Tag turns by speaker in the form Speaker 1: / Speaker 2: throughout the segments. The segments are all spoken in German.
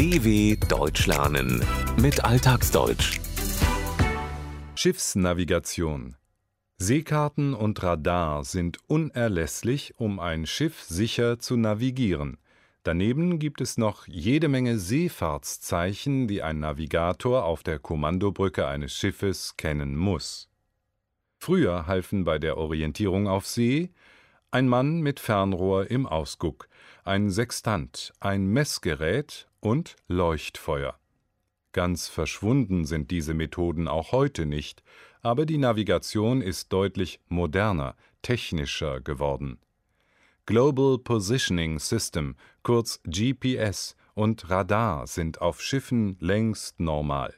Speaker 1: DW Deutsch lernen mit Alltagsdeutsch.
Speaker 2: Schiffsnavigation. Seekarten und Radar sind unerlässlich, um ein Schiff sicher zu navigieren. Daneben gibt es noch jede Menge Seefahrtszeichen, die ein Navigator auf der Kommandobrücke eines Schiffes kennen muss. Früher halfen bei der Orientierung auf See ein Mann mit Fernrohr im Ausguck, ein Sextant, ein Messgerät und Leuchtfeuer. Ganz verschwunden sind diese Methoden auch heute nicht, aber die Navigation ist deutlich moderner, technischer geworden. Global Positioning System, kurz GPS, und Radar sind auf Schiffen längst normal.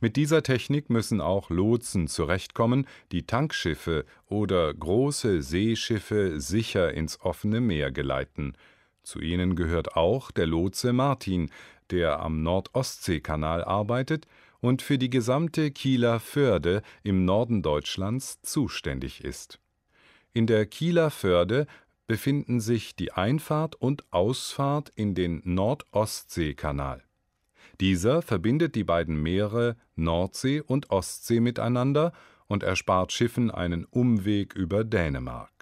Speaker 2: Mit dieser Technik müssen auch Lotsen zurechtkommen, die Tankschiffe oder große Seeschiffe sicher ins offene Meer geleiten. Zu ihnen gehört auch der Lotse Martin, der am Nordostseekanal arbeitet und für die gesamte Kieler Förde im Norden Deutschlands zuständig ist. In der Kieler Förde befinden sich die Einfahrt und Ausfahrt in den Nordostseekanal. Dieser verbindet die beiden Meere Nordsee und Ostsee miteinander und erspart Schiffen einen Umweg über Dänemark.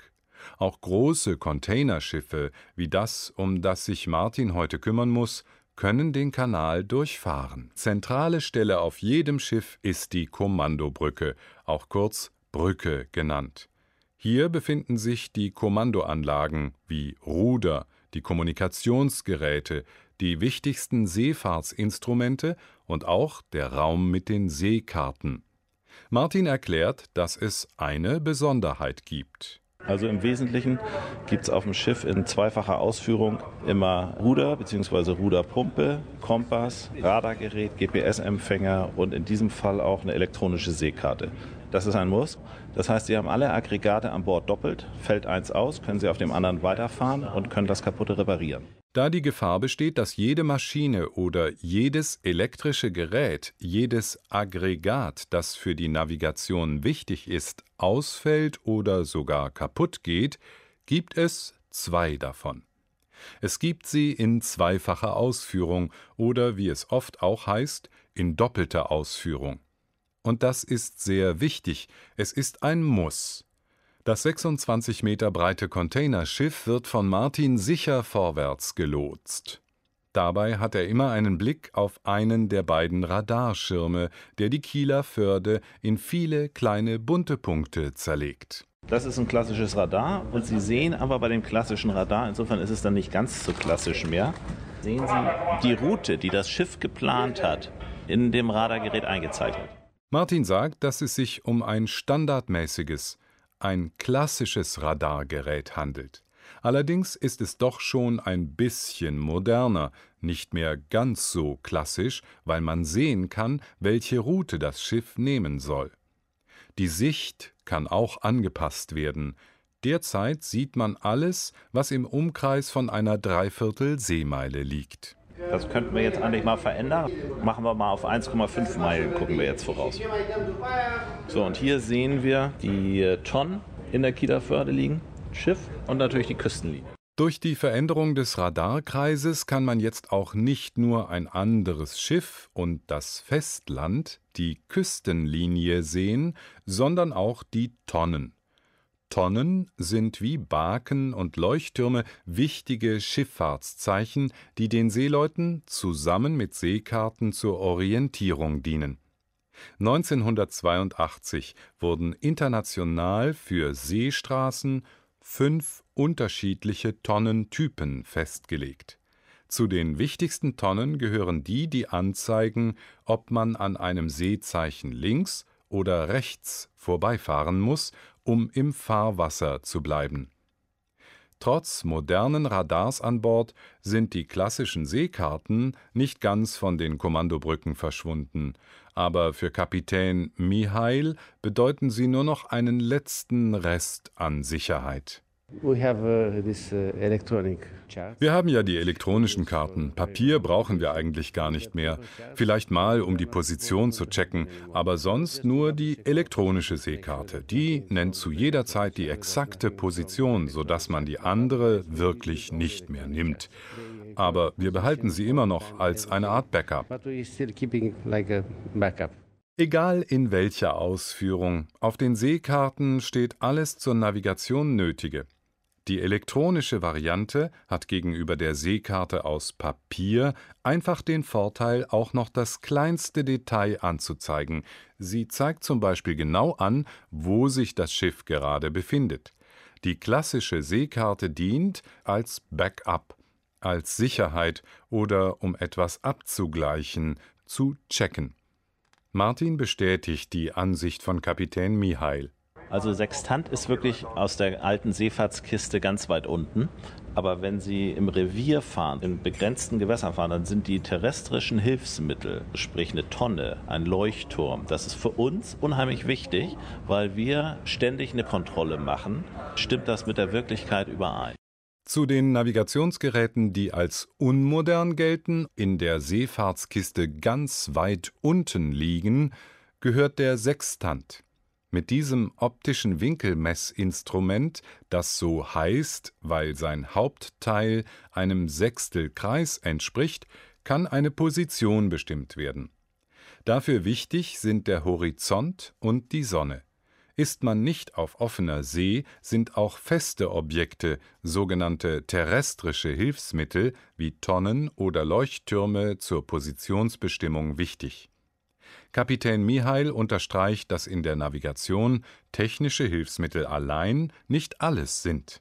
Speaker 2: Auch große Containerschiffe wie das, um das sich Martin heute kümmern muss, können den Kanal durchfahren. Zentrale Stelle auf jedem Schiff ist die Kommandobrücke, auch kurz Brücke genannt. Hier befinden sich die Kommandoanlagen wie Ruder, die Kommunikationsgeräte, die wichtigsten Seefahrtsinstrumente und auch der Raum mit den Seekarten. Martin erklärt, dass es eine Besonderheit gibt.
Speaker 3: Also im Wesentlichen gibt es auf dem Schiff in zweifacher Ausführung immer Ruder bzw. Ruderpumpe, Kompass, Radargerät, GPS-Empfänger und in diesem Fall auch eine elektronische Seekarte. Das ist ein Muss. Das heißt, Sie haben alle Aggregate an Bord doppelt. Fällt eins aus, können Sie auf dem anderen weiterfahren und können das kaputte reparieren.
Speaker 2: Da die Gefahr besteht, dass jede Maschine oder jedes elektrische Gerät, jedes Aggregat, das für die Navigation wichtig ist, ausfällt oder sogar kaputt geht, gibt es zwei davon. Es gibt sie in zweifacher Ausführung oder, wie es oft auch heißt, in doppelter Ausführung. Und das ist sehr wichtig, es ist ein Muss. Das 26 Meter breite Containerschiff wird von Martin sicher vorwärts gelotst. Dabei hat er immer einen Blick auf einen der beiden Radarschirme, der die Kieler Förde in viele kleine bunte Punkte zerlegt.
Speaker 3: Das ist ein klassisches Radar und Sie sehen aber bei dem klassischen Radar, insofern ist es dann nicht ganz so klassisch mehr, sehen Sie die Route, die das Schiff geplant hat, in dem Radargerät eingezeichnet.
Speaker 2: Martin sagt, dass es sich um ein standardmäßiges, ein klassisches Radargerät handelt. Allerdings ist es doch schon ein bisschen moderner, nicht mehr ganz so klassisch, weil man sehen kann, welche Route das Schiff nehmen soll. Die Sicht kann auch angepasst werden. Derzeit sieht man alles, was im Umkreis von einer Dreiviertel Seemeile liegt.
Speaker 3: Das könnten wir jetzt eigentlich mal verändern. Machen wir mal auf 1,5 Meilen, gucken wir jetzt voraus. So, und hier sehen wir die äh, Tonnen in der Kieler Förde liegen, Schiff und natürlich die Küstenlinie.
Speaker 2: Durch die Veränderung des Radarkreises kann man jetzt auch nicht nur ein anderes Schiff und das Festland, die Küstenlinie sehen, sondern auch die Tonnen. Tonnen sind wie Baken und Leuchttürme wichtige Schifffahrtszeichen, die den Seeleuten zusammen mit Seekarten zur Orientierung dienen. 1982 wurden international für Seestraßen fünf unterschiedliche Tonnentypen festgelegt. Zu den wichtigsten Tonnen gehören die, die anzeigen, ob man an einem Seezeichen links oder rechts vorbeifahren muss, um im Fahrwasser zu bleiben. Trotz modernen Radars an Bord sind die klassischen Seekarten nicht ganz von den Kommandobrücken verschwunden, aber für Kapitän Mihail bedeuten sie nur noch einen letzten Rest an Sicherheit wir haben ja die elektronischen Karten. Papier brauchen wir eigentlich gar nicht mehr. Vielleicht mal, um die Position zu checken, aber sonst nur die elektronische Seekarte. Die nennt zu jeder Zeit die exakte Position, sodass man die andere wirklich nicht mehr nimmt. Aber wir behalten sie immer noch als eine Art Backup. Egal in welcher Ausführung, auf den Seekarten steht alles zur Navigation Nötige. Die elektronische Variante hat gegenüber der Seekarte aus Papier einfach den Vorteil, auch noch das kleinste Detail anzuzeigen. Sie zeigt zum Beispiel genau an, wo sich das Schiff gerade befindet. Die klassische Seekarte dient als Backup, als Sicherheit oder um etwas abzugleichen, zu checken. Martin bestätigt die Ansicht von Kapitän Mihail.
Speaker 3: Also Sextant ist wirklich aus der alten Seefahrtskiste ganz weit unten. Aber wenn Sie im Revier fahren, in begrenzten Gewässern fahren, dann sind die terrestrischen Hilfsmittel, sprich eine Tonne, ein Leuchtturm, das ist für uns unheimlich wichtig, weil wir ständig eine Kontrolle machen. Stimmt das mit der Wirklichkeit überein?
Speaker 2: Zu den Navigationsgeräten, die als unmodern gelten, in der Seefahrtskiste ganz weit unten liegen, gehört der Sextant. Mit diesem optischen Winkelmessinstrument, das so heißt, weil sein Hauptteil einem Sechstelkreis entspricht, kann eine Position bestimmt werden. Dafür wichtig sind der Horizont und die Sonne. Ist man nicht auf offener See, sind auch feste Objekte, sogenannte terrestrische Hilfsmittel wie Tonnen oder Leuchttürme zur Positionsbestimmung wichtig Kapitän Mihail unterstreicht, dass in der Navigation technische Hilfsmittel allein nicht alles sind.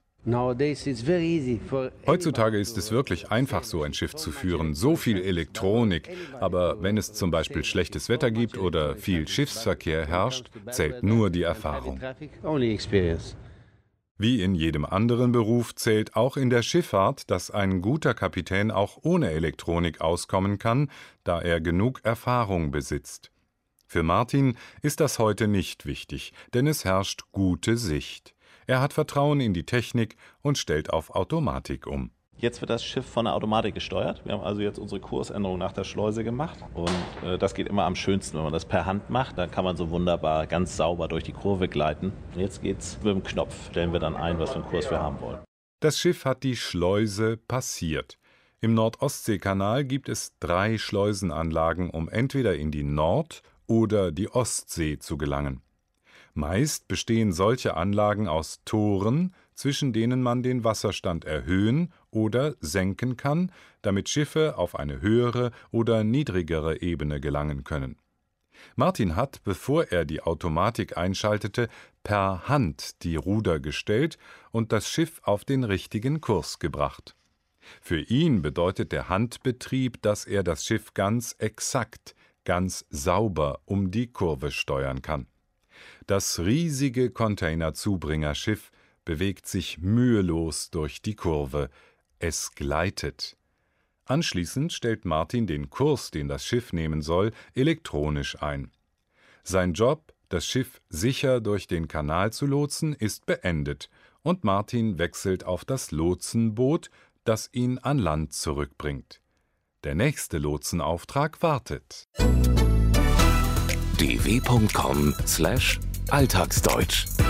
Speaker 2: Heutzutage ist es wirklich einfach, so ein Schiff zu führen, so viel Elektronik, aber wenn es zum Beispiel schlechtes Wetter gibt oder viel Schiffsverkehr herrscht, zählt nur die Erfahrung. Wie in jedem anderen Beruf zählt auch in der Schifffahrt, dass ein guter Kapitän auch ohne Elektronik auskommen kann, da er genug Erfahrung besitzt. Für Martin ist das heute nicht wichtig, denn es herrscht gute Sicht. Er hat Vertrauen in die Technik und stellt auf Automatik um.
Speaker 3: Jetzt wird das Schiff von der Automatik gesteuert. Wir haben also jetzt unsere Kursänderung nach der Schleuse gemacht. Und äh, das geht immer am schönsten, wenn man das per Hand macht. Dann kann man so wunderbar ganz sauber durch die Kurve gleiten. Und jetzt geht's mit dem Knopf. Stellen wir dann ein, was für einen Kurs wir haben wollen.
Speaker 2: Das Schiff hat die Schleuse passiert. Im Nordostseekanal gibt es drei Schleusenanlagen, um entweder in die Nord- oder die Ostsee zu gelangen. Meist bestehen solche Anlagen aus Toren, zwischen denen man den Wasserstand erhöhen oder senken kann, damit Schiffe auf eine höhere oder niedrigere Ebene gelangen können. Martin hat, bevor er die Automatik einschaltete, per Hand die Ruder gestellt und das Schiff auf den richtigen Kurs gebracht. Für ihn bedeutet der Handbetrieb, dass er das Schiff ganz exakt ganz sauber um die Kurve steuern kann. Das riesige Containerzubringerschiff bewegt sich mühelos durch die Kurve. Es gleitet. Anschließend stellt Martin den Kurs, den das Schiff nehmen soll, elektronisch ein. Sein Job, das Schiff sicher durch den Kanal zu lotsen, ist beendet, und Martin wechselt auf das Lotsenboot, das ihn an Land zurückbringt. Der nächste Lotsenauftrag wartet.
Speaker 1: dw.com/alltagsdeutsch